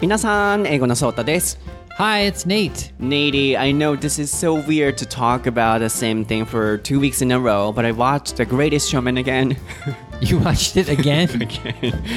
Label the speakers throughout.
Speaker 1: 皆さん、英語のソータです。
Speaker 2: Hi, it's Nate.
Speaker 1: Nady, I know this is so weird to talk about the same thing for two weeks in a row, but I watched The Greatest Showman again.
Speaker 2: You watched it again?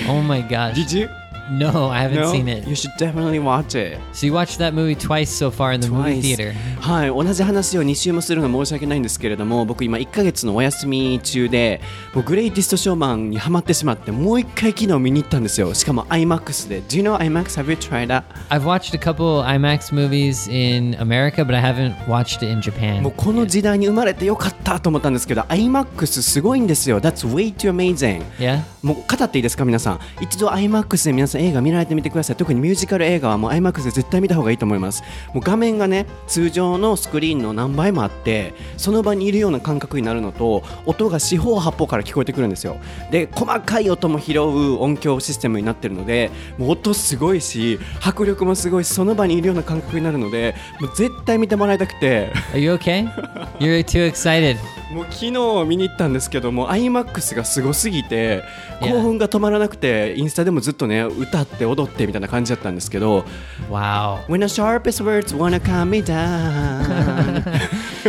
Speaker 2: Oh my gosh.
Speaker 1: Did you?
Speaker 2: No, I haven't
Speaker 1: No?
Speaker 2: seen it.
Speaker 1: You should definitely watch it.
Speaker 2: So you watched that movie twice so far in the movie theater.
Speaker 1: はい同じ話を2週もするの申し訳ないんですけれども僕今1ヶ月のお休み中でもうグレイティストショーマンにハマってしまってもう一回昨日見に行ったんですよしかも IMAX で Do you know IMAX? Have you tried that?
Speaker 2: I've watched a couple IMAX movies in America, but I haven't watched it in Japan.
Speaker 1: もうこの時代に生まれてよかったと思ったんですけど IMAX すごいんですよ That's way too amazing
Speaker 2: Yeah?
Speaker 1: もう語っていいですか皆さん一度 IMAX で皆さん映画見られてみてください特にミュージカル映画はもう IMAX で絶対見た方がいいと思いますもう画面がね通常のスクリーンの何倍もあってその場にいるような感覚になるのと音が四方八方から聞こえてくるんですよで細かい音も拾う音響システムになってるのでもう音すごいし迫力もすごいしその場にいるような感覚になるのでもう絶対見てもらいたくて
Speaker 2: Are you okay? You're too excited.
Speaker 1: もう昨日見に行ったんですけども IMAX がすごすぎて.興奮が止まらなくてインスタでもずっとね歌って踊ってみたいな感じだったんですけど
Speaker 2: Wow.
Speaker 1: When the sharpest words wanna calm me down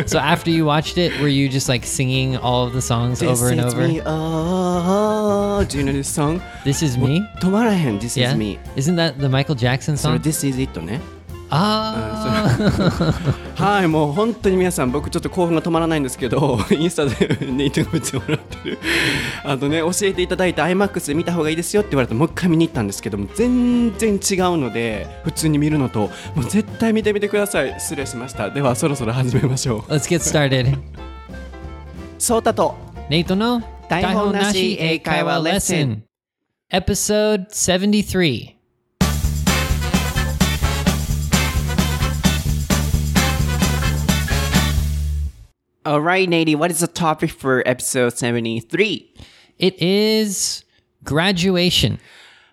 Speaker 2: so after you watched it, were you just like singing all of the songs
Speaker 1: This
Speaker 2: over and
Speaker 1: is
Speaker 2: over?
Speaker 1: me oh Do you know this song?
Speaker 2: This is me?
Speaker 1: 止まらへん This is me
Speaker 2: Isn't that the Michael Jackson song?
Speaker 1: This is it ね
Speaker 2: Ah.
Speaker 1: はいもう本当に皆さん僕ちょっと興奮が止まらないんですけど インスタでネイトが見てもらってるあとね教えていただいた IMAX で見た方がいいですよって言われてもう一回見に行ったんですけども全然違うので普通に見るのともう絶対見てみてください失礼しましたではそろそろ始めましょう
Speaker 2: Let's get started.
Speaker 1: そうたと
Speaker 2: Nate no
Speaker 1: 台本なし英会話レッスン
Speaker 2: Episode 73.
Speaker 1: Alright Nady what is the topic for episode 73?
Speaker 2: It is graduation.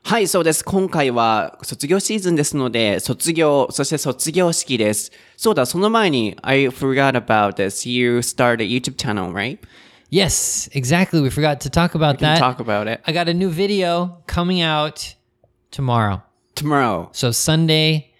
Speaker 1: はい、そうです。今回は卒業シーズンですので、卒業、そして卒業式です。そうだ、その前に、I forgot about this. You started a YouTube channel, right?
Speaker 2: Yes, exactly. We forgot to talk about
Speaker 1: Can
Speaker 2: that.
Speaker 1: talk about it.
Speaker 2: I got a new video coming out tomorrow.
Speaker 1: Tomorrow.
Speaker 2: So Sunday,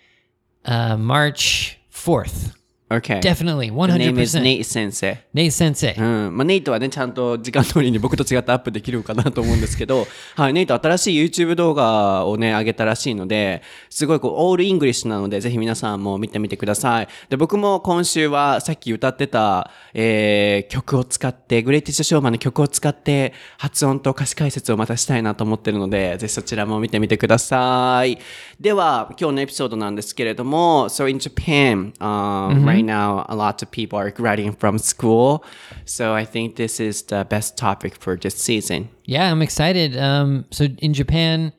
Speaker 2: uh, March 4th.
Speaker 1: Okay.
Speaker 2: Definitely,
Speaker 1: The name is
Speaker 2: 100%.
Speaker 1: Nate 先生。
Speaker 2: Nate Sensei.
Speaker 1: うん。まあ、ネイトはね、ちゃんと時間通りに僕と違ってアップできるかなと思うんですけど、はい、ネイト新しい YouTube 動画をね、上げたらしいので、すごいこう、 all English なので、ぜひ皆さんも見てみてください。で、僕も今週はさっき歌ってた、えー、曲を使って、グレイテストショーマンの曲を使って、発音と歌詞解説をまたしたいなと思ってるので、ぜひそちらも見てみてください。では、今日のエピソードなんですけれども、So in Japan, um, right now, a lot of people are graduating from school. So I think this is the best topic for this season.
Speaker 2: Yeah, I'm excited. Um, so in Japan,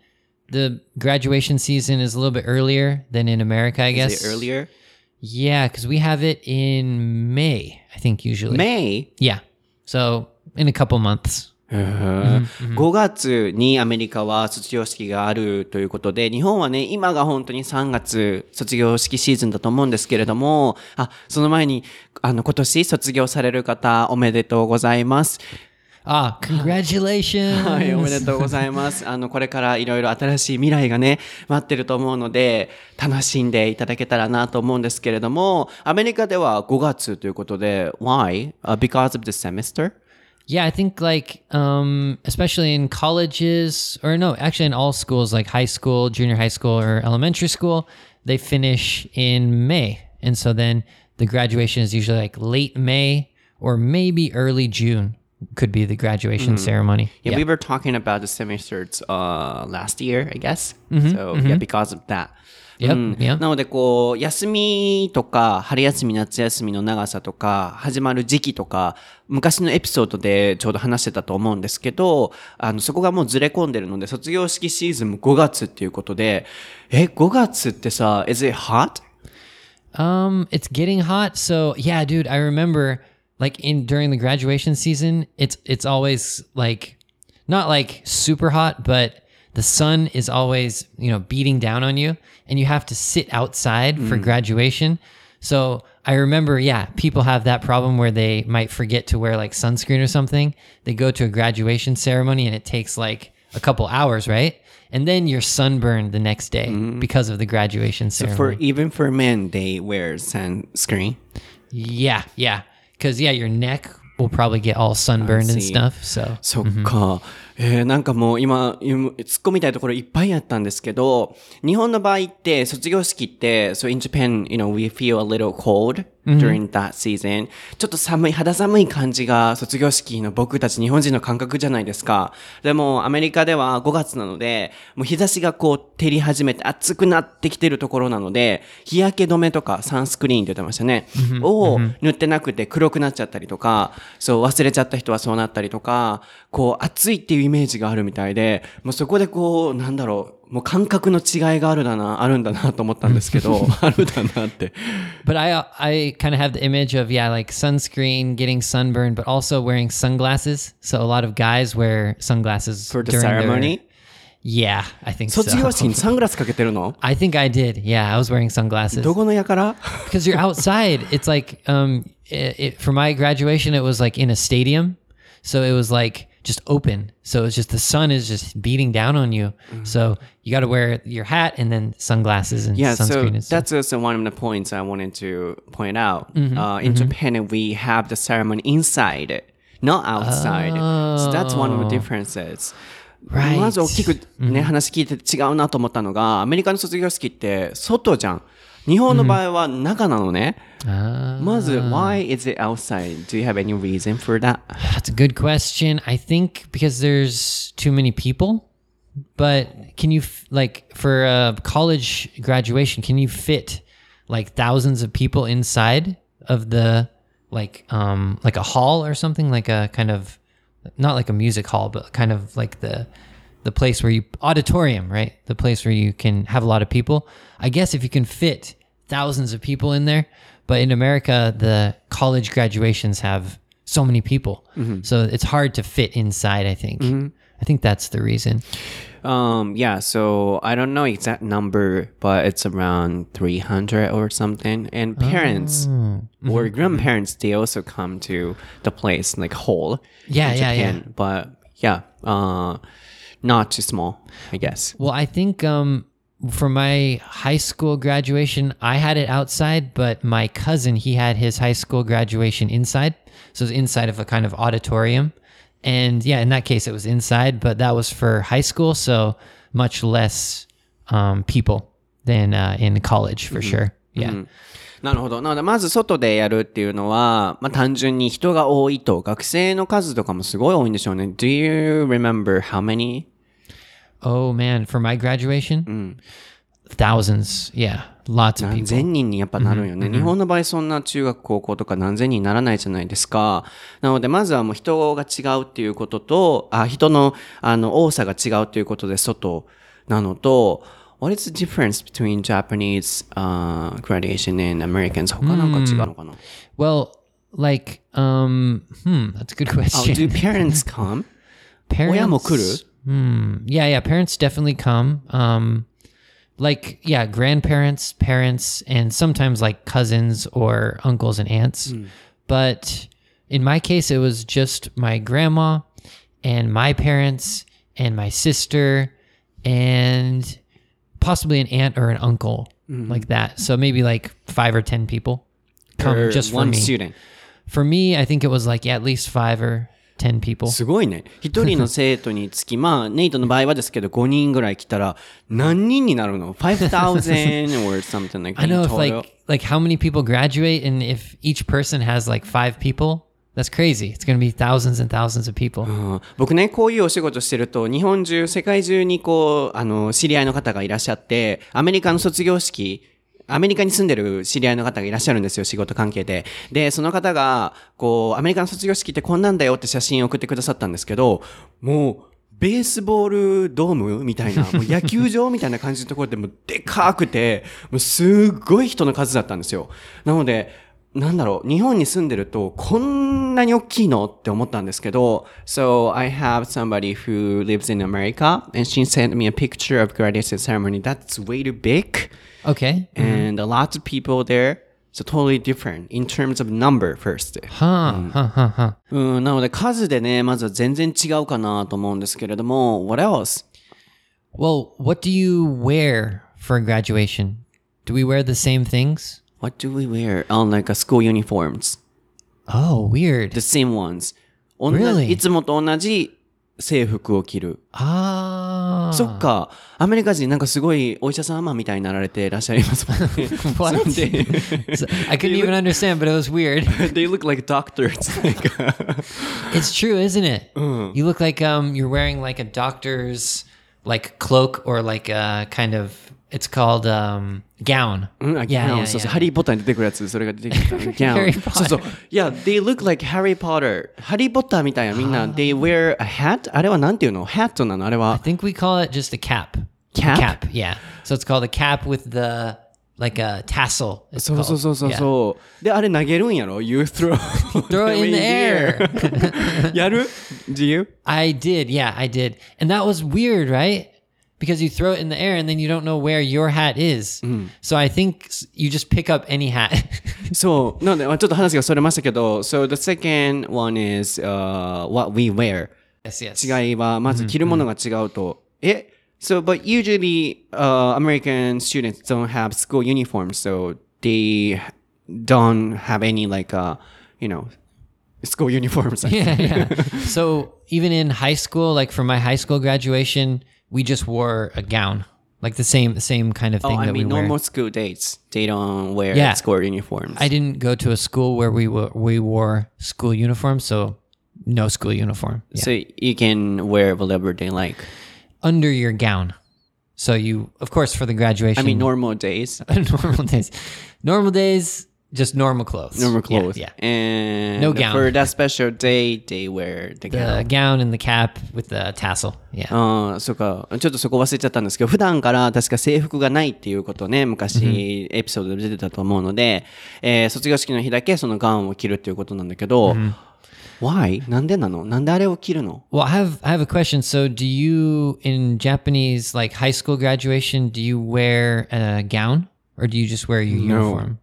Speaker 2: the graduation season is a little bit earlier than in America, I guess.
Speaker 1: Is it earlier?
Speaker 2: Yeah, because we have it in May, I think, usually.
Speaker 1: May?
Speaker 2: Yeah. So in a couple months.
Speaker 1: 5月にアメリカは卒業式があるということで、日本はね、今が本当に3月卒業式シーズンだと思うんですけれども、あ、その前に、あの、今年卒業される方おめでとうございます。
Speaker 2: Ah, congratulations.
Speaker 1: はい、おめでとうございます。あの、これからいろいろ新しい未来がね、待ってると思うので、楽しんでいただけたらなと思うんですけれども、アメリカでは5月ということで、why?、because of the semester?
Speaker 2: Yeah, I think like um especially in colleges or no, actually in all schools like high school, junior high school or elementary school, they finish in May. And so then the graduation is usually like late May or maybe early June could be the graduation ceremony.
Speaker 1: Yeah,
Speaker 2: Yeah.
Speaker 1: we were talking about the semesters uh, last year, I guess. so, yeah, because of that. なので、こう、休みとか、春休み、夏休みの長さとか、始まる時期とか、昔のエピソードでちょうど話してたと思うんですけど、あの、そこがもうずれ込んでるので、卒業式シーズンも5月っていうことで、え、5月ってさ、is it hot?
Speaker 2: Um, it's getting hot. So yeah, dude, I remember like in during the graduation season, it's it's always like not like super hot, but the sun is always, you know, beating down on you and you have to sit outside mm. for graduation. So I remember, yeah, people have that problem where they might forget to wear like sunscreen or something. They go to a graduation ceremony and it takes like a couple hours, right? and then you're sunburned the next day mm. because of the graduation ceremony.
Speaker 1: So for even for men, they wear sunscreen.
Speaker 2: Yeah, yeah, because yeah, your neck will probably get all sunburned and stuff. So
Speaker 1: so mm-hmm. cool. えーなんかもう今、今突っ込みたいところいっぱいあったんですけど、日本の場合って卒業式って、so in Japan, you know, we feel a little cold during that season. ちょっと寒い、肌寒い感じが卒業式の僕たち日本人の感覚じゃないですか。でもアメリカでは5月なので、もう日差しがこう照り始めて暑くなってきてるところなので、日焼け止めとかサンスクリーンって言ってましたね。を塗ってなくて黒くなっちゃったりとか、そう忘れちゃった人はそうなったりとか、こう暑いっていうイメージがあるみたいで、もうそこでこう、なんだろう、もう感覚の違いがあるだな、あるんだなと思ったんですけど、あるだなって。
Speaker 2: but I, I kind of have the image of, yeah, like sunscreen, getting sunburned, but also wearing sunglasses. So a lot of guys wear sunglasses
Speaker 1: For the
Speaker 2: during their-
Speaker 1: ceremony?
Speaker 2: Yeah, I think so.
Speaker 1: 卒業式にサングラスかけてるの
Speaker 2: I think I did. Yeah, I was wearing sunglasses.
Speaker 1: どこのやから
Speaker 2: because you're outside. It's like um, it, it, for my graduation, it was like in a stadium, so it was like just open. So it's just the sun is just beating down on you. So you got to wear your hat and then sunglasses and
Speaker 1: Yeah, so
Speaker 2: sunscreen and stuff.
Speaker 1: that's also one of the points I wanted to point out. Uh, in Japan, we have the ceremony inside, not outside. So that's one of the differences.
Speaker 2: Right.
Speaker 1: まず大きくね、話聞いて違うなと思ったのが、アメリカの卒業式って外じゃん。 日本の場合は中なのね。まず、why is it outside? Do you have any reason for that?
Speaker 2: That's a good question. I think because there's too many people. But can you f- like for a college graduation? Can you fit like thousands of people inside of the like um like a hall or something like a kind of not like a music hall, but kind of like the the place where you auditorium, right? The place where you can have a lot of people. I guess if you can fit thousands of people in there, but in America, the college graduations have so many people, so it's hard to fit inside. I think. I think that's the reason.
Speaker 1: Um, yeah, so I don't know exact number, but it's around 300 or something. And parents or grandparents, they also come to the place like whole.
Speaker 2: Yeah, yeah, yeah.
Speaker 1: Japan. But yeah, uh, not too small, I guess.
Speaker 2: Well, I think um, for my high school graduation, I had it outside, but my cousin he had his high school graduation inside, so it was inside of a kind of auditorium. And yeah, in that case, it was inside, but that was for high school, so much less um, people than uh, in college for sure. Yeah.
Speaker 1: なるほど。なので、まず外でやるっていうのは、まあ単純に人が多いと、学生の数とかもすごい多いんでしょうね。Do you remember how many?
Speaker 2: Oh man, for my graduation, thousands. Yeah, lots of
Speaker 1: 何
Speaker 2: people.
Speaker 1: 千人にやっぱなるんよね。日本の場合そんな中学高校とか何千人にならないじゃないですか。なのでまずはもう人が違うっていうことと、あ、人のあの多さが違うっていうことで外なのと、What is the difference between Japanese uh, graduation and Americans? Mm.
Speaker 2: Well, like, um, hmm, that's a good question.
Speaker 1: Oh, do parents come?
Speaker 2: parents, hmm, yeah, yeah, parents definitely come. Um, like, yeah, grandparents, parents, and sometimes like cousins or uncles and aunts. Mm. But in my case, it was just my grandma and my parents and my sister and possibly an aunt or an uncle like that. So maybe like five or ten people come
Speaker 1: Or
Speaker 2: just for
Speaker 1: one
Speaker 2: me.
Speaker 1: student?
Speaker 2: For me, I think it was like yeah, at least five or ten people.
Speaker 1: すごいね。一人の生徒につき、まあ、ネイトの場合はですけど、5人ぐらい来たら、何人になるの ?5,000 or something like that.
Speaker 2: I know
Speaker 1: in
Speaker 2: if
Speaker 1: total.
Speaker 2: like like how many people graduate and if each person has like five people, that's crazy. It's going to be thousands and thousands of people.
Speaker 1: うん僕ね、こういうお仕事してると、日本中、世界中にこう、あの、知り合いの方がいらっしゃって、アメリカの卒業式、アメリカに住んでる知り合いの方がいらっしゃるんですよ、仕事関係で。で、その方が、こう、アメリカの卒業式ってこんなんだよって写真を送ってくださったんですけど、もう、ベースボールドームみたいな、もう野球場みたいな感じのところでもうでかくて、もうすっごい人の数だったんですよ。なので、なんだろう、日本に住んでると、こんなに大きいのって思ったんですけど、So, I have somebody who lives in America, and she sent me a picture of graduation ceremony. That's way too big,
Speaker 2: Okay.
Speaker 1: and a lot of people there. So totally different in terms of number first.
Speaker 2: Huh, huh, huh, huh.
Speaker 1: うん、なので数でね、まずは全然違うかなと思うんですけれども、What else?
Speaker 2: Well, what do you wear for graduation? Do we wear the same things?
Speaker 1: What do we wear on like a school uniforms?
Speaker 2: Oh, weird.
Speaker 1: The same ones. 同じ
Speaker 2: Really?
Speaker 1: いつもと同じ制服を着る。
Speaker 2: Ah.
Speaker 1: そっか。アメリカ人なんかすごいお医者様みたいになられていらっしゃいますもんね。
Speaker 2: What?
Speaker 1: そうで
Speaker 2: So- I couldn't even understand, but it was weird.
Speaker 1: They look like doctors. Like,
Speaker 2: It's true, isn't it? You look like um you're wearing like a doctor's like cloak or like a kind of it's called um gown.
Speaker 1: うん、あ
Speaker 2: Yeah,
Speaker 1: ギャン
Speaker 2: yeah,
Speaker 1: そうそう、
Speaker 2: yeah.
Speaker 1: ハリー・ポッターに出てくるやつ、それが出てきた。ギャ
Speaker 2: Harry
Speaker 1: ン。
Speaker 2: Potter
Speaker 1: そうそう。いや、they look like Harry Potter. ハリー・ポッターみたいなみんな、they wear a hat? あれはなんていうの ?hat なのあれ
Speaker 2: I
Speaker 1: は。
Speaker 2: think we call it just a cap.
Speaker 1: Cap?
Speaker 2: A cap, yeah. So it's called a cap with the like a tassel. It's
Speaker 1: そうそう
Speaker 2: called.
Speaker 1: そうそう
Speaker 2: Yeah.
Speaker 1: そう。で、あれ投げるんやろ ?You throw.
Speaker 2: Throw it in the air.
Speaker 1: やる ?Do you?
Speaker 2: I did, yeah, I did. And that was weird, right? Because you throw it in the air and then you don't know where your hat is. So I think s- you just pick up any hat.
Speaker 1: そう。なので、まあちょっと話がそれましたけど、So the second one is、uh, what we wear.
Speaker 2: yes, yes.
Speaker 1: 違いは、まず着るものが違うと。え So, but usually, uh, American students don't have school uniforms, so they don't have any like, uh, you know, school uniforms.
Speaker 2: yeah, yeah. So even in high school, like for my high school graduation, we just wore a gown, like the same the same kind of
Speaker 1: Oh,
Speaker 2: thing
Speaker 1: I
Speaker 2: that
Speaker 1: mean,
Speaker 2: we wear.
Speaker 1: normal school dates, they don't wear
Speaker 2: Yeah.
Speaker 1: school uniforms.
Speaker 2: I didn't go to a school where we were we wore school uniforms, so no school uniform. Yeah.
Speaker 1: So you can wear whatever they like.
Speaker 2: Under your gown. So you, of course, for the graduation.
Speaker 1: I mean, normal days,
Speaker 2: normal days, normal days, just normal clothes.
Speaker 1: normal
Speaker 2: Yeah,
Speaker 1: clothes.
Speaker 2: Yeah.
Speaker 1: And
Speaker 2: No gown.
Speaker 1: for that special day, they wear the gown.
Speaker 2: The gown and the cap with the tassel. Yeah.
Speaker 1: ああ、そうか。ちょっとそこ忘れちゃったんですけど、普段から確か制服がないっていうことね、昔エピソードで出てたと思うので、えー卒業式の日だけそのガウンを着るっていうことなんだけど、why? なんでなのなんであれを着るの
Speaker 2: Well, I have I have a question. So, do you in Japanese like high school graduation? Do you wear a gown or do you just wear your uniform?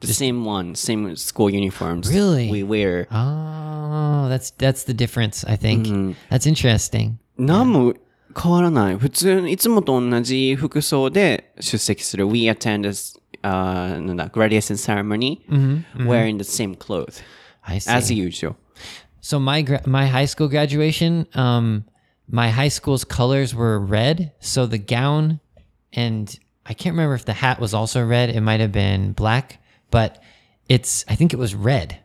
Speaker 1: The same one, same school uniforms.
Speaker 2: Really?
Speaker 1: We wear.
Speaker 2: Oh, that's that's the difference. I think that's interesting.
Speaker 1: 何も変わらない。普通、いつもと同じ服装で出席する。We attend this, uh, なんだ、graduation ceremony wearing the same clothes
Speaker 2: I see.
Speaker 1: as usual.
Speaker 2: So my gra- my high school graduation, um, my high school's colors were red. So the gown, and I can't remember if the hat was also red. It might have been black, but it's I think it was red.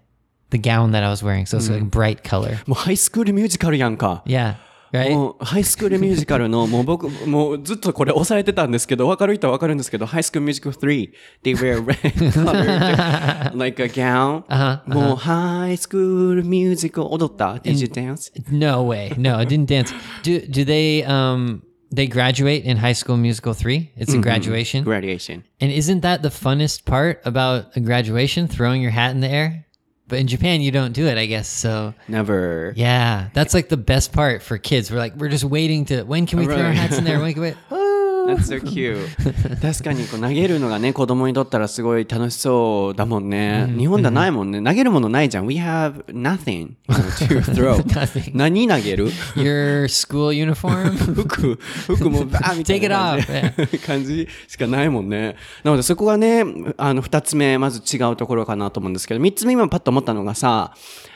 Speaker 2: The gown that I was wearing, so it's like bright color.
Speaker 1: もうハイスクールミュージカルやんか。
Speaker 2: Yeah, right.
Speaker 1: もうハイスクールミュージカルの、もう僕、もうずっとこれ押さえてたんですけど、わかる人はわかるんですけど、ハイスクールミュージカル3、they wear red color, like a gown. もうハイスクールミュージカル踊った ?Did you dance?
Speaker 2: No way. No, I didn't dance. Do do they um they graduate in High School Musical 3? It's a mm-hmm. graduation.
Speaker 1: Graduation.
Speaker 2: And isn't that the funnest part about a graduation, throwing your hat in the air? But in Japan you don't do it, I guess. So
Speaker 1: Never.
Speaker 2: yeah, that's like the best part for kids. We're like we're just waiting to when can we oh, throw our hats in there? When can we
Speaker 1: That's so cute. 確かにこう投げるのがね、子供にとったらすごい楽しそうだもんね。日本ではないもんね。投げるものないじゃん。We have nothing to throw.
Speaker 2: Nothing.
Speaker 1: 何投げる
Speaker 2: ？Your school uniform?
Speaker 1: 服、服も バーみたいな.感じしかないもんね。なのでそこがね、あの、二つ目、まず違うところかなと思うんですけど、三つ目今パッと思ったのがさ、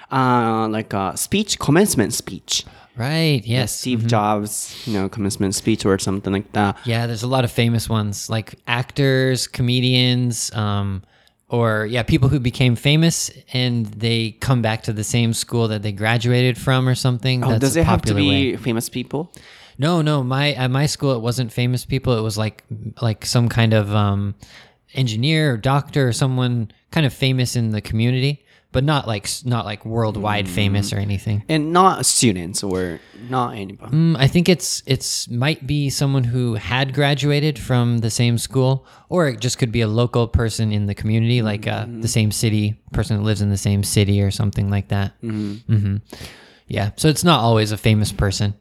Speaker 1: あー、like a speech, commencement speech.
Speaker 2: Right. Yes.
Speaker 1: Steve Jobs, you know, commencement speech or something like that.
Speaker 2: Yeah, there's a lot of famous ones like actors, comedians, um, or yeah, people who became famous and they come back to the same school that they graduated from or something.
Speaker 1: Oh,
Speaker 2: That's
Speaker 1: does it have to be
Speaker 2: way.
Speaker 1: famous people?
Speaker 2: No, no, my at my school it wasn't famous people. It was like like some kind of um, engineer or doctor or someone kind of famous in the community, but not like not like worldwide famous or anything.
Speaker 1: And not students or not anybody.
Speaker 2: Mm, I think it's it's might be someone who had graduated from the same school, or it just could be a local person in the community, like uh, the same city person who lives in the same city or something like that. Mm-hmm. Yeah, so it's not always a famous person.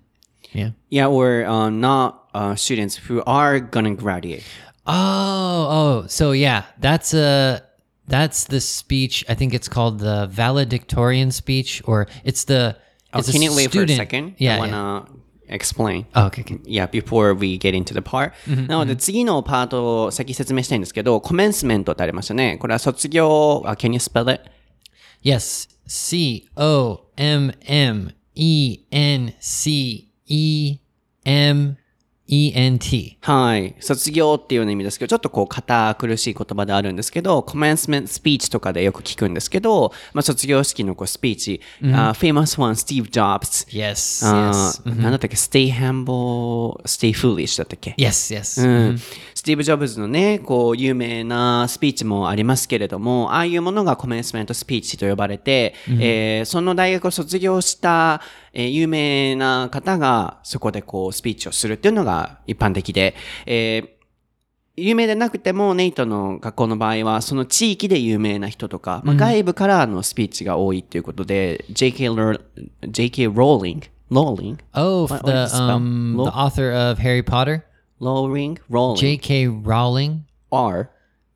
Speaker 2: Yeah.
Speaker 1: Yeah, or uh, not uh, students who are gonna graduate.
Speaker 2: Oh, oh, so yeah, that's a That's the speech. I think it's called the valedictorian speech, or it's the.
Speaker 1: Oh,
Speaker 2: It's
Speaker 1: can you wait for a
Speaker 2: student-
Speaker 1: second?
Speaker 2: Yeah.
Speaker 1: I
Speaker 2: yeah.
Speaker 1: wanna explain.
Speaker 2: Oh, okay, okay.
Speaker 1: Yeah, before we get into the part. なので次のパートを先説明したいんですけど、コメンスメントってありましたね。これは卒業、あ can you spell it?
Speaker 2: Yes. C O M M E N C E M E N T.
Speaker 1: はい。卒業っていうような意味ですけど、ちょっとこう、堅苦しい言葉であるんですけど、コメンスメントスピーチとかでよく聞くんですけど、まあ、卒業式のこうスピーチ、あ famous one, Steve Jobs.
Speaker 2: Yes.
Speaker 1: あ
Speaker 2: yes.
Speaker 1: ーなんだったっけ ?stay humble, stay foolish だったっけ
Speaker 2: ？Yes. Yes.
Speaker 1: うんスティーブ・ジョブズのね、こう、有名なスピーチもありますけれども、ああいうものがコメンスメントスピーチと呼ばれて、えーその大学を卒業した、えー有名な方がそこでこう、スピーチをするっていうのが一般的で、えー有名でなくても、ネイトの学校の場合は、その地域で有名な人とか、まあ、外部からのスピーチが多いっていうことで、JK, Ro- JK Rowling, Rowling,
Speaker 2: Oh, the um the author of Harry Potter,
Speaker 1: Rowling, Rowling,
Speaker 2: J.K. Rowling.
Speaker 1: R,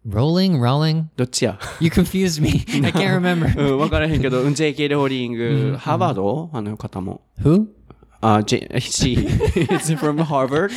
Speaker 2: Rolling, Rowling.
Speaker 1: どっちや
Speaker 2: You confused me. I can't remember.
Speaker 1: うん、わからへんけど、うん JK ローリング、ハーバードあの方も。
Speaker 2: Who?
Speaker 1: あ、J、she is from Harvard?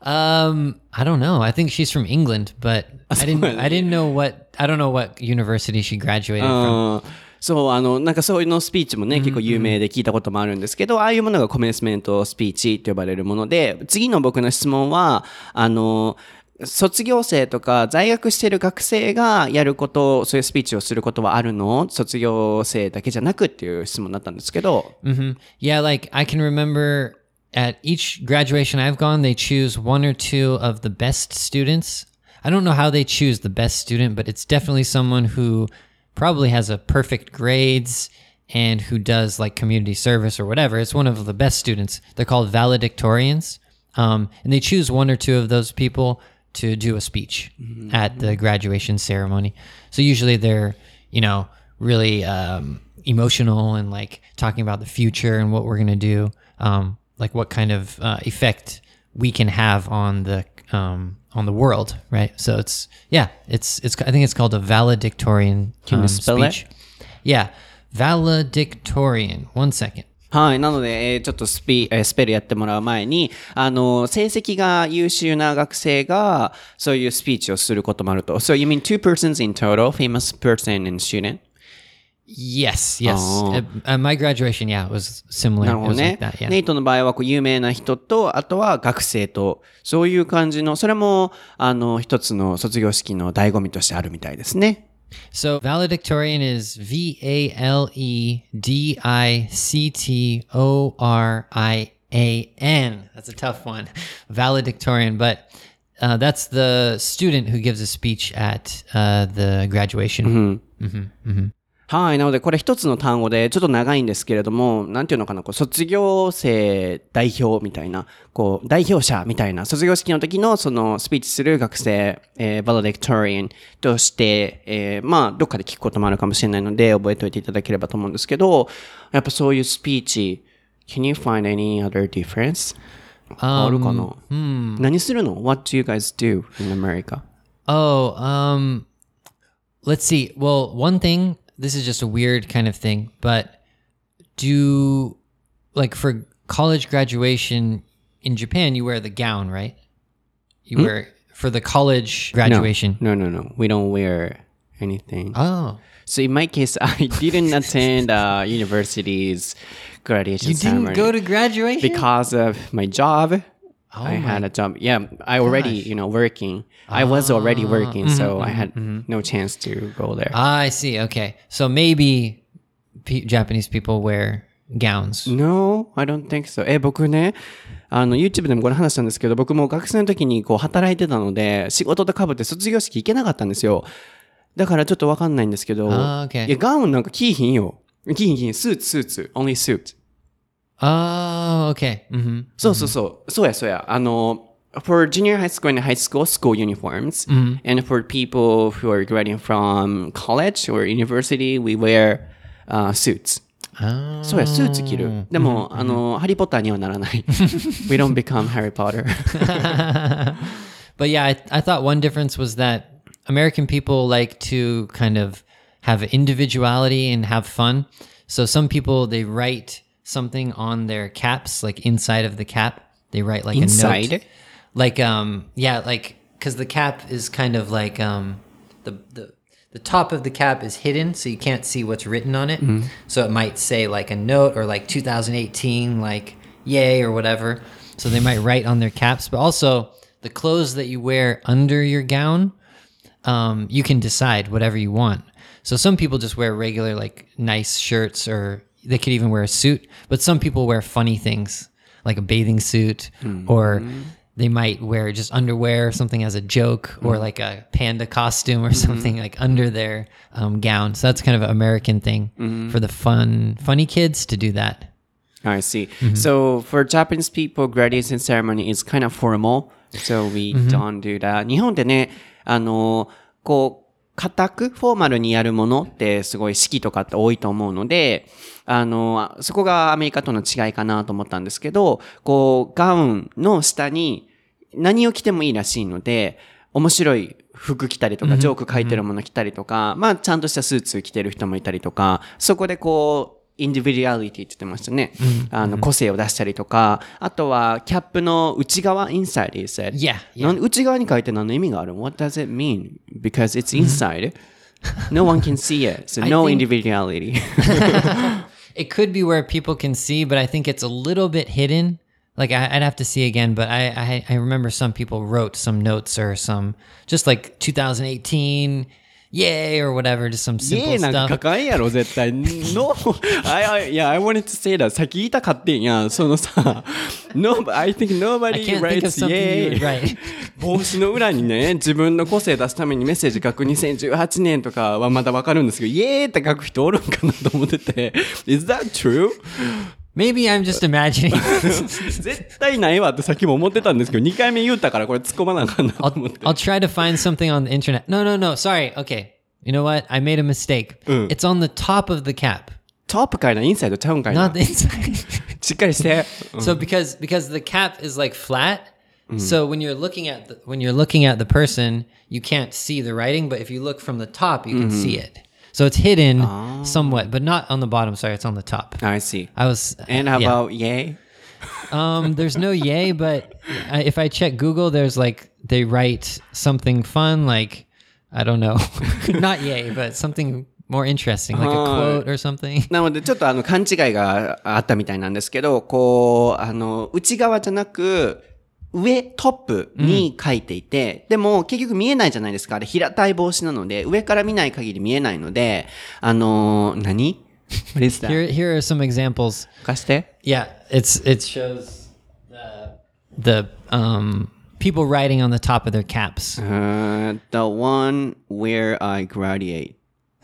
Speaker 2: Um, I don't know. I think she's from England, but I didn't. I didn't know what. I don't know what university she graduated from.
Speaker 1: うんそう、あの、なんかそういうのスピーチもね、結構有名で聞いたこともあるんですけど、ああいうものがコメンスメントスピーチって呼ばれるもので、次の僕の質問は、あの、卒業生とか在学している学生がやること、そういうスピーチをすることはあるの卒業生だけじゃなくっていう質問だったんですけど、
Speaker 2: hmm Yeah, like I can remember at each graduation I've gone, they choose one or two of the best students. I don't know how they choose the best student, but it's definitely someone who probably has a perfect grades and who does like community service or whatever. It's one of the best students. They're called valedictorians. Um, and they choose one or two of those people to do a speech at the graduation ceremony. So usually they're, you know, really um, emotional and like talking about the future and what we're going to do, um, like what kind of uh, effect we can have on the um, on the world, right? So it's yeah, it's it's I think it's called a valedictorian
Speaker 1: Can you
Speaker 2: um,
Speaker 1: spell it?
Speaker 2: speech. Yeah, valedictorian. One second.
Speaker 1: はい。なので、えーちょっとスピ、えースペルやってもらう前に、あの、成績が優秀な学生が、そういうスピーチをすることもあると。So you mean two persons in total, famous person and student?
Speaker 2: Yes, yes.
Speaker 1: Oh.
Speaker 2: At, at my graduation, yeah, was similar.
Speaker 1: なるほどね
Speaker 2: like that, yeah.。
Speaker 1: ネイトの場合はこう有名な人と、あとは学生と、そういう感じの、それも、あの、一つの卒業式の醍醐味としてあるみたいですね。
Speaker 2: So valedictorian is V A L E D I C T O R I A N. That's a tough one. Valedictorian, but uh, that's the student who gives a speech at uh, the graduation.
Speaker 1: はい。なので、これ一つの単語で、ちょっと長いんですけれども、なんていうのかな、こう、卒業生代表みたいな、こう、代表者みたいな、卒業式の時の、その、スピーチする学生、えー、valedictorian として、えー、まあ、どっかで聞くこともあるかもしれないので、覚えておいていただければと思うんですけど、やっぱそういうスピーチ、can you find any other difference? あるかな、何するの ?What do you guys do in America?
Speaker 2: Oh, um, let's see. Well, one thing, this is just a weird kind of thing, but do like for college graduation in Japan, you wear the gown, right? You wear for the college graduation.
Speaker 1: No, no, no. no. We don't wear anything.
Speaker 2: Oh,
Speaker 1: So in my case, I didn't attend uh, university's graduation
Speaker 2: you didn't go to graduation?
Speaker 1: because of my job.
Speaker 2: Oh
Speaker 1: I had a job. Yeah, I already, you know, working. I was
Speaker 2: Ah.
Speaker 1: already working, so
Speaker 2: Mm-hmm,
Speaker 1: I had no chance to go there.
Speaker 2: I see. Okay. So maybe P- Japanese people wear gowns.
Speaker 1: No, I don't think so. え、僕ね、あの、YouTube でもこれ話したんですけど、僕も学生の時にこう働いてたので、仕事と被って卒業式行けなかったんですよ。だからちょっとわかんないんですけど、
Speaker 2: あー OK
Speaker 1: いや、ガウンなんか着いひんよ。着いひん、スーツ、スーツ、only suit。
Speaker 2: Oh, okay. hmm
Speaker 1: そうそうそう。そうやそうや。あの、for junior high school and high school, school uniforms. And for people who are graduating from college or university, we wear uh, suits. そうや、スーツ着る。でも、あの、ハリーポッターにはならない。We don't become Harry Potter.
Speaker 2: But yeah, I, I thought one difference was that American people like to kind of have individuality and have fun. So some people they write something on their caps, like inside of the cap. They write like a note. Like um yeah, like because the cap is kind of like um the the the top of the cap is hidden, so you can't see what's written on it. So it might say like a note or like 2018, like yay or whatever. So they might write on their caps, but also the clothes that you wear under your gown, um, you can decide whatever you want. So some people just wear regular like nice shirts, or they could even wear a suit. But some people wear funny things like a bathing suit, or they might wear just underwear or something as a joke, or like a panda costume or something like under their um, gown. So that's kind of an American thing for the fun, funny kids to do that.
Speaker 1: I see. So for Japanese people, graduation ceremony is kind of formal. So we don't do that. 日本でね、あの、こう、 固くフォーマルにやるものってすごい式とかって多いと思うので、あの、そこがアメリカとの違いかなと思ったんですけど、こう、ガウンの下に何を着てもいいらしいので、面白い服着たりとか、ジョーク書いてるもの着たりとか、まあ、ちゃんとしたスーツ着てる人もいたりとか、そこでこう、インディビデュアリティって言ってましたね。あの、個性を出したりとか、あとは、キャップの内側、inside, you said.
Speaker 2: Yeah, yeah.
Speaker 1: なん内側に書いて何の意味がある ?What does it mean? Because it's inside. no one can see it. So
Speaker 2: I
Speaker 1: no
Speaker 2: think-
Speaker 1: individuality.
Speaker 2: It could be where people can see, but I think it's a little bit hidden. Like I, I'd have to see again, but I, I I remember some people wrote some notes or some just like 2018, yay or whatever, just some
Speaker 1: イ
Speaker 2: simple
Speaker 1: エーなんか
Speaker 2: stuff.
Speaker 1: 書かんやろ、絶対。No! I, I, yeah, I wanted to say that. さっき言いたかってんやん。そのさ、no, I think nobody
Speaker 2: I can't think of
Speaker 1: writes
Speaker 2: something you
Speaker 1: yay.
Speaker 2: would write.
Speaker 1: 帽子の裏にね、自分の個性出すためにメッセージ書く2018年とかはまだわかるんですけど、イエーって書く人おるんかなと思ってて。Is that true?
Speaker 2: Maybe I'm just imagining.
Speaker 1: 絶対ないわってさっきも思ってたんですけど、2回目言ったからこれ突っ込まなあかんなと
Speaker 2: I'll
Speaker 1: 思って。
Speaker 2: I'll try to find something on the internet. No, no, no. Sorry. Okay. You know what? I made a mistake. It's on the top of the cap,
Speaker 1: トップかいな、インサイドちゃうんかいな
Speaker 2: not。the inside.
Speaker 1: しっかりして。
Speaker 2: so because because the cap is like flat so when you're looking at the, when you're looking at the person you can't see the writing but if you look from the top you can see it so it's hidden somewhat but not on the bottom sorry it's on the top
Speaker 1: I see.
Speaker 2: i was
Speaker 1: And how
Speaker 2: yeah.
Speaker 1: about yay?
Speaker 2: um there's no yay but I, if i check google there's like they write something fun like i don't know not yay but something more interesting like a quote or something
Speaker 1: なので、ちょっとあの、勘違いがあったみたいなんですけど、こう、あの、内側じゃなく、 上、トップに書いていて、でも結局見えないじゃないですか。あれ平たい帽子なので、上から見ない限り見えないので、あの、何 What is that?
Speaker 2: here here are some examples
Speaker 1: 貸して。
Speaker 2: Yeah, it's it shows the the um people writing on the top of their caps.
Speaker 1: Uh, the one where I graduate.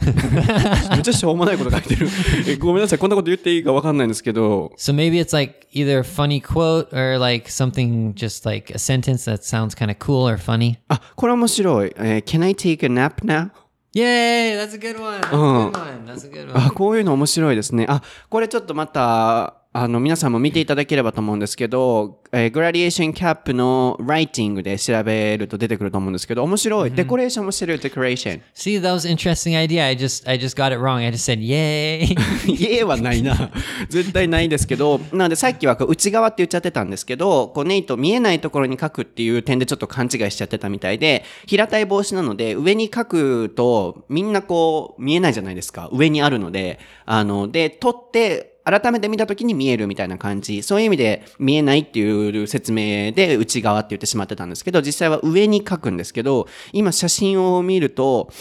Speaker 1: めっちゃしょうもないこと書いてる。えごめんなさい。こんなこと言っていいかわかんないんですけど。
Speaker 2: So maybe it's like either a funny quote or like something just like a sentence that sounds kind of cool or funny.
Speaker 1: あ、これ面白い。えー Can I take a nap now?
Speaker 2: Yay, that's a good one. That's a good one. That's a good one.
Speaker 1: あ、こういうの面白いですね。あ、これちょっとまた、あの、皆さんも見ていただければと思うんですけど、えーグラディエーションキャップのライティングで調べると出てくると思うんですけど、面白い。デコレーションもしてる、デコレーション。
Speaker 2: See, that was an interesting idea. I just I just got it wrong. I just said yay.
Speaker 1: イエーはないな。絶対ないですけど、なのでさっきはこう内側って言っちゃってたんですけど、こうネイト見えないところに書くっていう点でちょっと勘違いしちゃってたみたいで、平たい帽子なので上に書くとみんなこう見えないじゃないですか。上にあるので、あの、で、取って、改めて見た時に見えるみたいな感じ。そういう意味で見えないっていう説明で内側って言ってしまってたんですけど、実際は上に書くんですけど、今写真を見ると、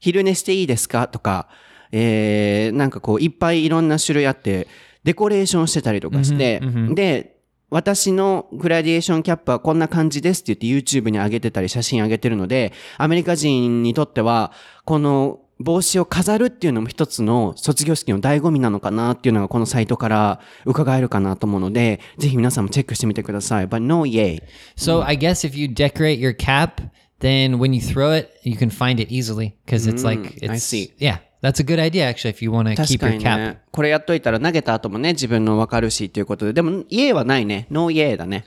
Speaker 1: 昼寝していいですか？とか、えー、なんかこういっぱいいろんな種類あって、デコレーションしてたりとかして、で、私のグラディエーションキャップはこんな感じですって言って YouTube に上げてたり写真上げてるので、アメリカ人にとっては、この帽子を飾るっていうのも一つの卒業式の醍醐味なのかなっていうのがこのサイトから伺えるかなと思うので、ぜひ皆さんもチェックしてみてください。But no yay.
Speaker 2: so I guess if you decorate your cap, then when you throw it, you can find it easily because it's like it's
Speaker 1: I see.
Speaker 2: yeah. That's a good idea actually if you want to
Speaker 1: 確
Speaker 2: keep
Speaker 1: か
Speaker 2: your
Speaker 1: に
Speaker 2: cap.
Speaker 1: ね。これやっといたら投げた後もね、自分のわかるしっていうことで。でも、イエーはないね。ノーイエーだね。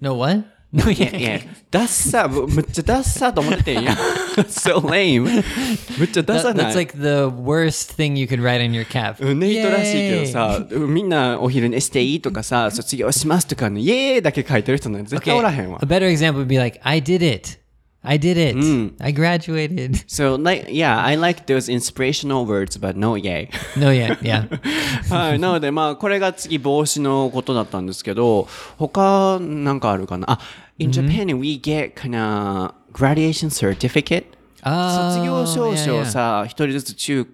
Speaker 2: No what? No
Speaker 1: いや
Speaker 2: yeah.
Speaker 1: いや、ダッサー、むむっちゃダッサーと思ってんや。 so lame. めっちゃダサ
Speaker 2: That-
Speaker 1: な
Speaker 2: that's
Speaker 1: い。
Speaker 2: like the worst thing you could write on your cap.
Speaker 1: うんネイトらしいけど
Speaker 2: Yay!
Speaker 1: さ、みんなお昼寝していいとかさ、卒業しますとかのイエーイだけ書いてる人なんて絶対
Speaker 2: Okay,
Speaker 1: おらへんわ
Speaker 2: a。better example would be like, I did it. I did it. I graduated.
Speaker 1: So, like, yeah, I like those inspirational words, but no yay.
Speaker 2: No, yeah, yeah.
Speaker 1: はい。なので、まあ、これが次、帽子のことだったんですけど、他、なんかあるかなあ、in Japan, we get kind of graduation certificate.
Speaker 2: Oh,
Speaker 1: 卒業証書
Speaker 2: yeah,
Speaker 1: を
Speaker 2: yeah.
Speaker 1: さ、一人ずつ中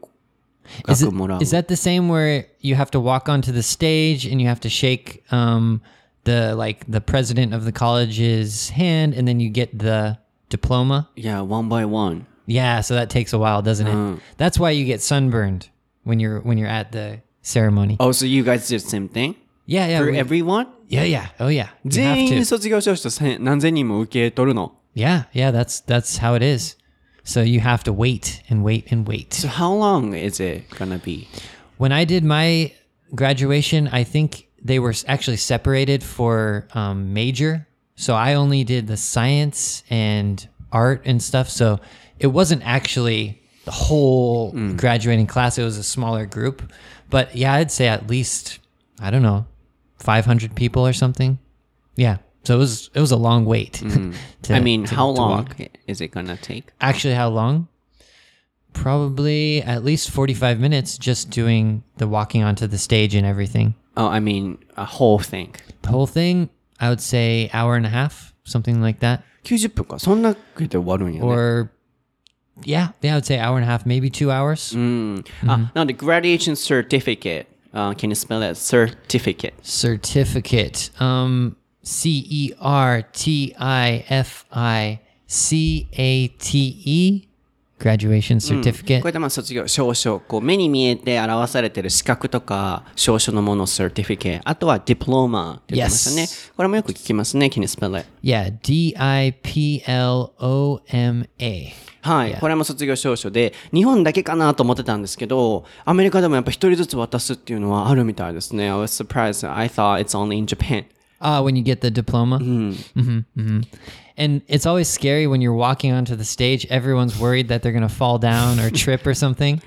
Speaker 2: Is,
Speaker 1: 学
Speaker 2: it,
Speaker 1: もらう。
Speaker 2: is that the same where you have to walk onto the stage and you have to shake um, the like the president of the college's hand and then you get the diploma?
Speaker 1: Yeah, one by one.
Speaker 2: Yeah, so that takes a while, doesn't it? That's why you get sunburned when you're when you're at the ceremony.
Speaker 1: Oh, so you guys did the same thing?
Speaker 2: Yeah, yeah,
Speaker 1: For
Speaker 2: we-
Speaker 1: everyone?
Speaker 2: yeah, yeah. Oh yeah, you
Speaker 1: 全
Speaker 2: have
Speaker 1: 員
Speaker 2: to.
Speaker 1: 卒業証書せん何千人も受け取るの
Speaker 2: Yeah, yeah. That's that's how it is. So you have to wait and wait and wait.
Speaker 1: So how long is it gonna be?
Speaker 2: when I did my graduation, I think they were s- actually separated for um, major. so I only did the science and art and stuff. So it wasn't actually the whole mm. graduating class. It was a smaller group. But yeah, I'd say at least I don't know, five hundred people or something. Yeah. So it was it was a long wait. Mm. to-
Speaker 1: I mean,
Speaker 2: to-
Speaker 1: how
Speaker 2: to
Speaker 1: long
Speaker 2: walk.
Speaker 1: is it gonna take?
Speaker 2: Actually, how long? Probably at least 45 minutes just doing the walking onto the stage and everything.
Speaker 1: Oh, I mean, a whole thing.
Speaker 2: The whole thing, I would say hour and a half, something like that.
Speaker 1: 90分か。そんなくで終わるんやね。
Speaker 2: Or yeah, yeah, I would say hour and a half, maybe 2 hours.
Speaker 1: うん。あ、なので、graduation certificate. Uh, can you spell that? Certificate.
Speaker 2: Certificate. Um C E R T I F I C A T E graduation certificate.
Speaker 1: これでまあ卒業証書、こう目に見えて表されてる資格とか証書のもの、certificate。あとは diploma って言ってましたね。
Speaker 2: Yes.
Speaker 1: これもよく聞きますね。Can you spell it?
Speaker 2: Yeah, D I P L O M A.
Speaker 1: はい。これも卒業証書で、日本だけかなと思ってたんですけど、アメリカでもやっぱ一人ずつ渡すっていうのはあるみたいですね。I was surprised. I thought it's only in Japan.
Speaker 2: Ah, when you get the diploma. Mm-hmm. hmm And it's always scary when you're walking onto the stage. Everyone's worried that they're gonna fall down or trip or something.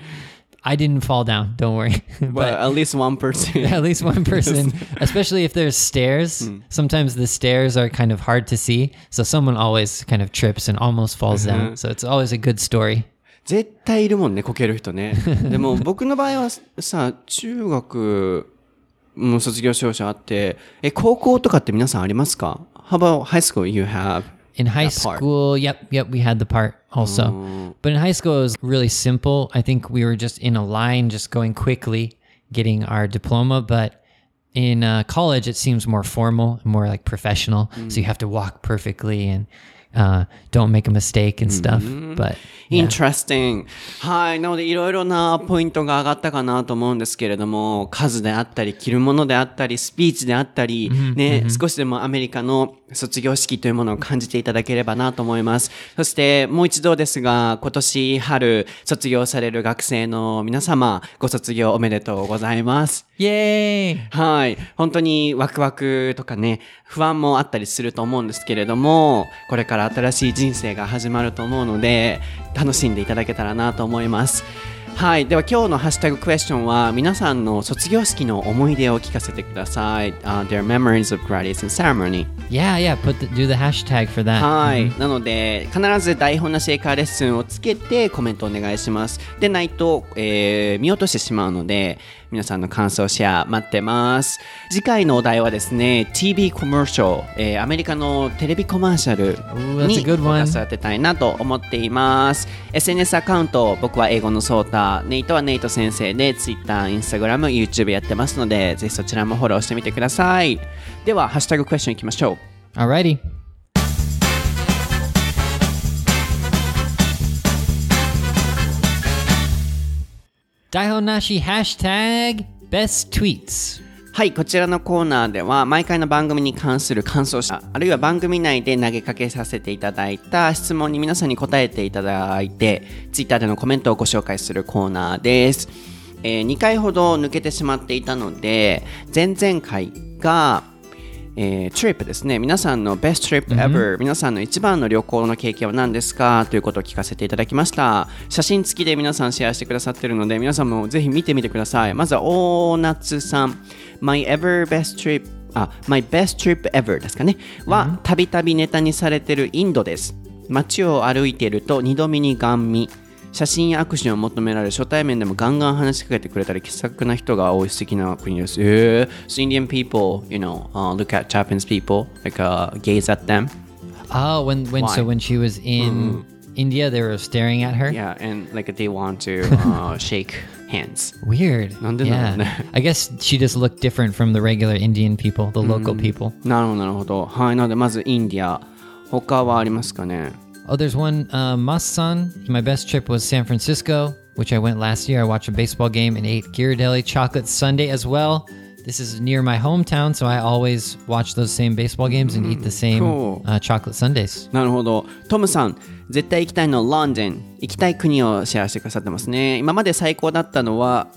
Speaker 2: I didn't fall down. Don't worry.
Speaker 1: But
Speaker 2: but
Speaker 1: at least one person.
Speaker 2: at least one person, especially if there's stairs. Sometimes the stairs are kind of hard to see, so someone always kind of trips and almost falls down. So it's always a good story.
Speaker 1: 絶対いるもんね、こける人ね。でも僕の場合はさ、中学 も卒業証書あって、え、高校とかって皆さんありますか ?How about high school you have?
Speaker 2: In high
Speaker 1: That part.
Speaker 2: school, yep, yep, we had the part also. But in high school, it was really simple. I think we were just in a line, just going quickly, getting our diploma. But in uh, college, it seems more formal, more like professional. So you have to walk perfectly and uh, don't make a mistake and stuff. But yeah.
Speaker 1: Interesting. はい。なので、いろいろなポイントが上がったかなと思うんですけれども、数であったり、着るものであったり、スピーチであったり、ね、少しでもアメリカの卒業式というものを感じていただければなと思います。そして、もう一度ですが、今年春、卒業される学生の皆様、ご卒業おめでとうございます。
Speaker 2: Yay!
Speaker 1: はい。本当にワクワクとかね、不安もあったりすると思うんですけれども、これから新しい人生が始まると思うので、楽しんでいただけたらなと思います。はい。では今日のハッシュタグクエスチョンは、皆さんの卒業式の思い出を聞かせてください。Uh, their memories of graduation ceremony.
Speaker 2: Yeah, yeah. Put the, do the hashtag for that.
Speaker 1: はい、なので必ず台本なし英会話レッスンをつけてコメントお願いしますでないと、えー見落としてしまうので皆さんの感想シェア待ってます次回のお題はですね TV コマーシャル、えーアメリカのテレビコマーシャルにフォ.ーカス当てたいなと思っています SNS アカウント僕は英語のソータネイトはネイト先生で Twitter、Instagram、YouTube やってますのでぜひそちらもフォローしてみてくださいではハッシュタグクエスチョンいきましょう
Speaker 2: Alrighty. Daihonashi hashtag best tweets.
Speaker 1: はい、こちらのコーナーでは毎回の番組に関する感想者、あるいは番組内で投げかけさせていただいた質問に皆さんに答えていただいて、Twitter でのコメントをご紹介するコーナーです。え2回ほど抜けてしまっていたので、前々回が、えー、トリップですね。皆さんの best trip ever、皆さんの一番の旅行の経験は何ですか？ということを聞かせていただきました。写真付きで皆さんシェアしてくださってるので、皆さんもぜひ見てみてください。まずは、大夏さん。My ever best trip あ、My best trip ever ですかね。は、たびたびネタにされてるインドです。街を歩いていると二度見にガン見。写真や握手を求められ初対面でもガンガン話しかけてくれたり気さくな人が多い素敵な国です。えー、so Indian people, you know,、uh, look at Japanese people, like、uh, gaze at them.
Speaker 2: Oh, when when so
Speaker 1: Why?
Speaker 2: when she was in India, they were staring at her.
Speaker 1: Yeah, and like they want to uh, shake hands.
Speaker 2: Weird. yeah.
Speaker 1: ね。
Speaker 2: I guess she just looked different from the regular Indian people, the local people.
Speaker 1: なるほど、なるほど。はい、なのでまずインディア。他はありますかね
Speaker 2: Oh, there's one uh, Mas-san. My best trip was San Francisco, which I went last year. I watched a baseball game and ate Ghirardelli chocolate sundae as well. This is near my hometown, so I always watch those same baseball games and eat the same
Speaker 1: cool.
Speaker 2: uh, chocolate sundaes.
Speaker 1: なるほど。トムさん、絶対行きたいのはロンドン。行きたい国をシェアしてくださってますね。今まで最高だったのは、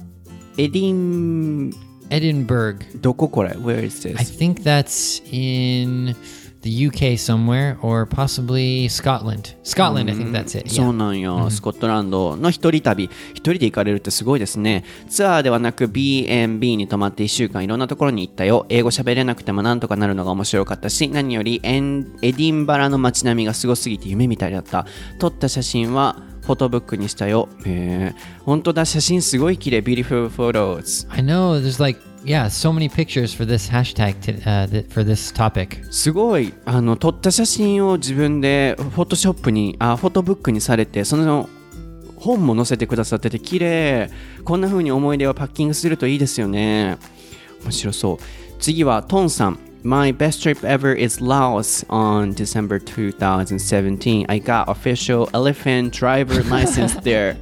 Speaker 1: エディン、
Speaker 2: Edinburgh.
Speaker 1: どここれ ?Where is
Speaker 2: I
Speaker 1: this?
Speaker 2: think that's in the UK somewhere, or possibly Scotland. Scotland, I think that's it.
Speaker 1: そ.うなんよ、スコットランドの一人旅。一人で行かれるってすごいですね。ツアーではなく B&B に泊まって1週間いろんなところに行ったよ。英語喋れなくてもなんとかなるのが面白かったし何よりエンエディンバラの街並みがすごすぎて夢みたいだった。撮った写真はフォトブックにしたよ。へえ本当だ。写真すごい綺麗。Beautiful photos
Speaker 2: I know there's like, yeah, so many pictures for this hashtag to, uh, th- for this topic.
Speaker 1: すごいあの撮った写真を自分でフォトショップにあフォトブックにされてその本も載せてくださってて綺麗こんな風に思い出をパッキングするといいですよね面白そう次はトンさん My best trip ever is Laos on December 2017. I got official elephant driver license there.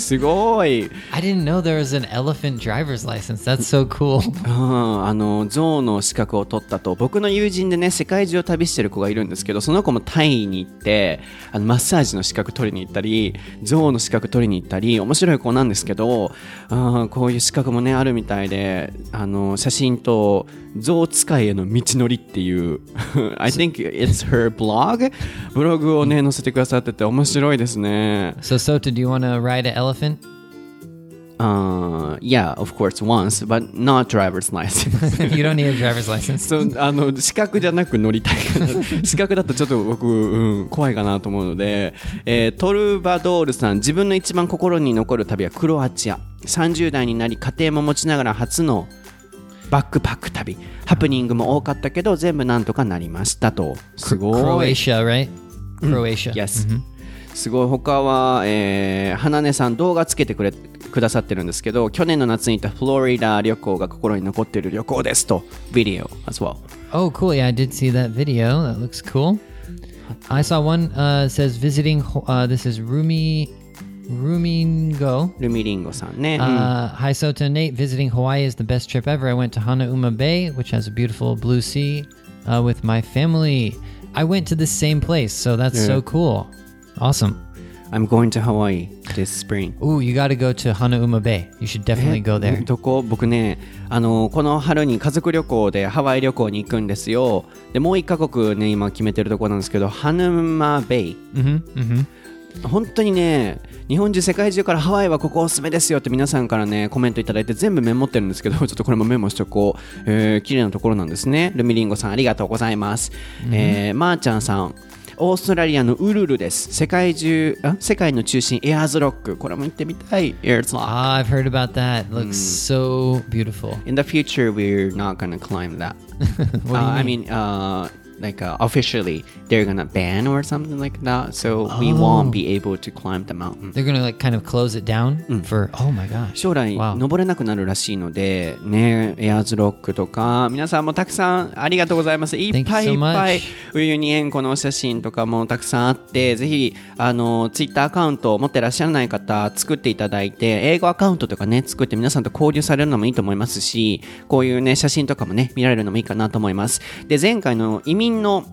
Speaker 1: すごい
Speaker 2: I didn't know there was an elephant driver's license. That's so cool.
Speaker 1: あ あの象の資格を取ったと僕の友人でね世界中を旅してる子がいるんですけどその子もタイに行ってあのマッサージの資格取りに行ったり象の資格取りに行ったり面白い子なんですけどあーこういう資格もねあるみたいであの写真と象使いへの道のりっていう I think it's her blog ブログをね載せてくださってて面白いですね
Speaker 2: So, Sota, do you want to ride an elephant?
Speaker 1: Uh, yeah, of course, once, but not driver's license.
Speaker 2: you don't need a driver's license.
Speaker 1: そうあの資格じゃなく乗りたいかな資格だとちょっと僕、うん、怖いかなと思うので、えートルバドールさん自分の一番心に残る旅はクロアチア30代になり家庭も持ちながら初のバックパック旅。ハプニングも多かったけど、全部なとかなりましたと。すごい。すごい。他は、えー、花根さん、動画つけてく,れくださってるんですけど、去年の夏に行たフロリダ旅行が心に残っている旅行ですと。ビデオ、as う。
Speaker 2: Oh, cool. Yeah, I did see that video. That looks cool. I saw one、uh, says visiting,、uh, this is Rumi Rumingo.
Speaker 1: ルミリンゴさんね、うん
Speaker 2: Uh, hi, Sota and Nate. Visiting Hawaii is the best trip ever. I went to Hanauma Bay, which has a beautiful blue sea, uh, with my family. I went to the same place, so that's so cool. Awesome.
Speaker 1: I'm going to Hawaii this spring
Speaker 2: Ooh, you got to go to Hanauma Bay. You should definitely go there.
Speaker 1: どこ僕ねあのこの春に家族旅行でハワイ旅行に行くんですよでもう一カ国ね今決めてるところなんですけどハヌマベイ
Speaker 2: Mm-hmm. Mm-hmm.
Speaker 1: 本当にね日本中世界中からハワイはここおすすめですよって皆さんからねコメントいただいて全部メモってるんですけど ちょっとこれもメモしとこう、えー、綺麗なところなんですね。ルミリンゴさんありがとうございます、えー、まー、ちゃんさん。オーストラリアのウルルです。世界中あ世界の中心エアーズロック。これも行ってみたい。エアーズロック
Speaker 2: Ah, I've heard about that. Looks so beautiful.
Speaker 1: In the future, we're not gonna climb that.
Speaker 2: What do you
Speaker 1: Uh, I
Speaker 2: mean?
Speaker 1: mean, uh, like uh, officially, they're gonna ban or something like that. So we
Speaker 2: Oh.
Speaker 1: won't be able to climb the mountain.
Speaker 2: They're gonna like kind of close it down for. Oh my gosh.
Speaker 1: 将来
Speaker 2: Wow.
Speaker 1: 登れなくなるらしいので、ね、エアーズロックとか、皆さんもたくさんありがとうございます。いっぱいいっぱい.ウユニ塩湖のお写真とかもたくさんあって、ぜひ、あの、ツイッターアカウントを持ってらっしゃらない方、作っていただいて、英語アカウントとかね、作って皆さんと交流されるのもいいと思いますし、こういうね、写真とかもね、見られるのもいいかなと思います。で、前回の移民の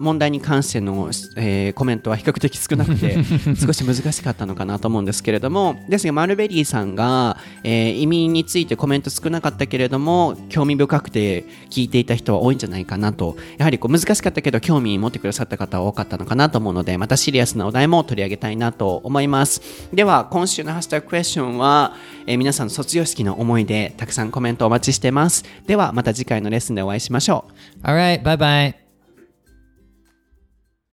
Speaker 1: 問題に関しての、えーコメントは比較的少なくて 少し難しかったのかなと思うんですけれどもですがマルベリーさんが、えー移民についてコメント少なかったけれども興味深くて聞いていた人は多いんじゃないかなとやはりこう難しかったけど興味持ってくださった方は多かったのかなと思うのでまたシリアスなお題も取り上げたいなと思いますでは今週のハッシュタグクエスチョンは、えー皆さんの卒業式の思い出たくさんコメントお待ちしてますではまた次回のレッスンでお会いしましょう
Speaker 2: All right. Bye bye.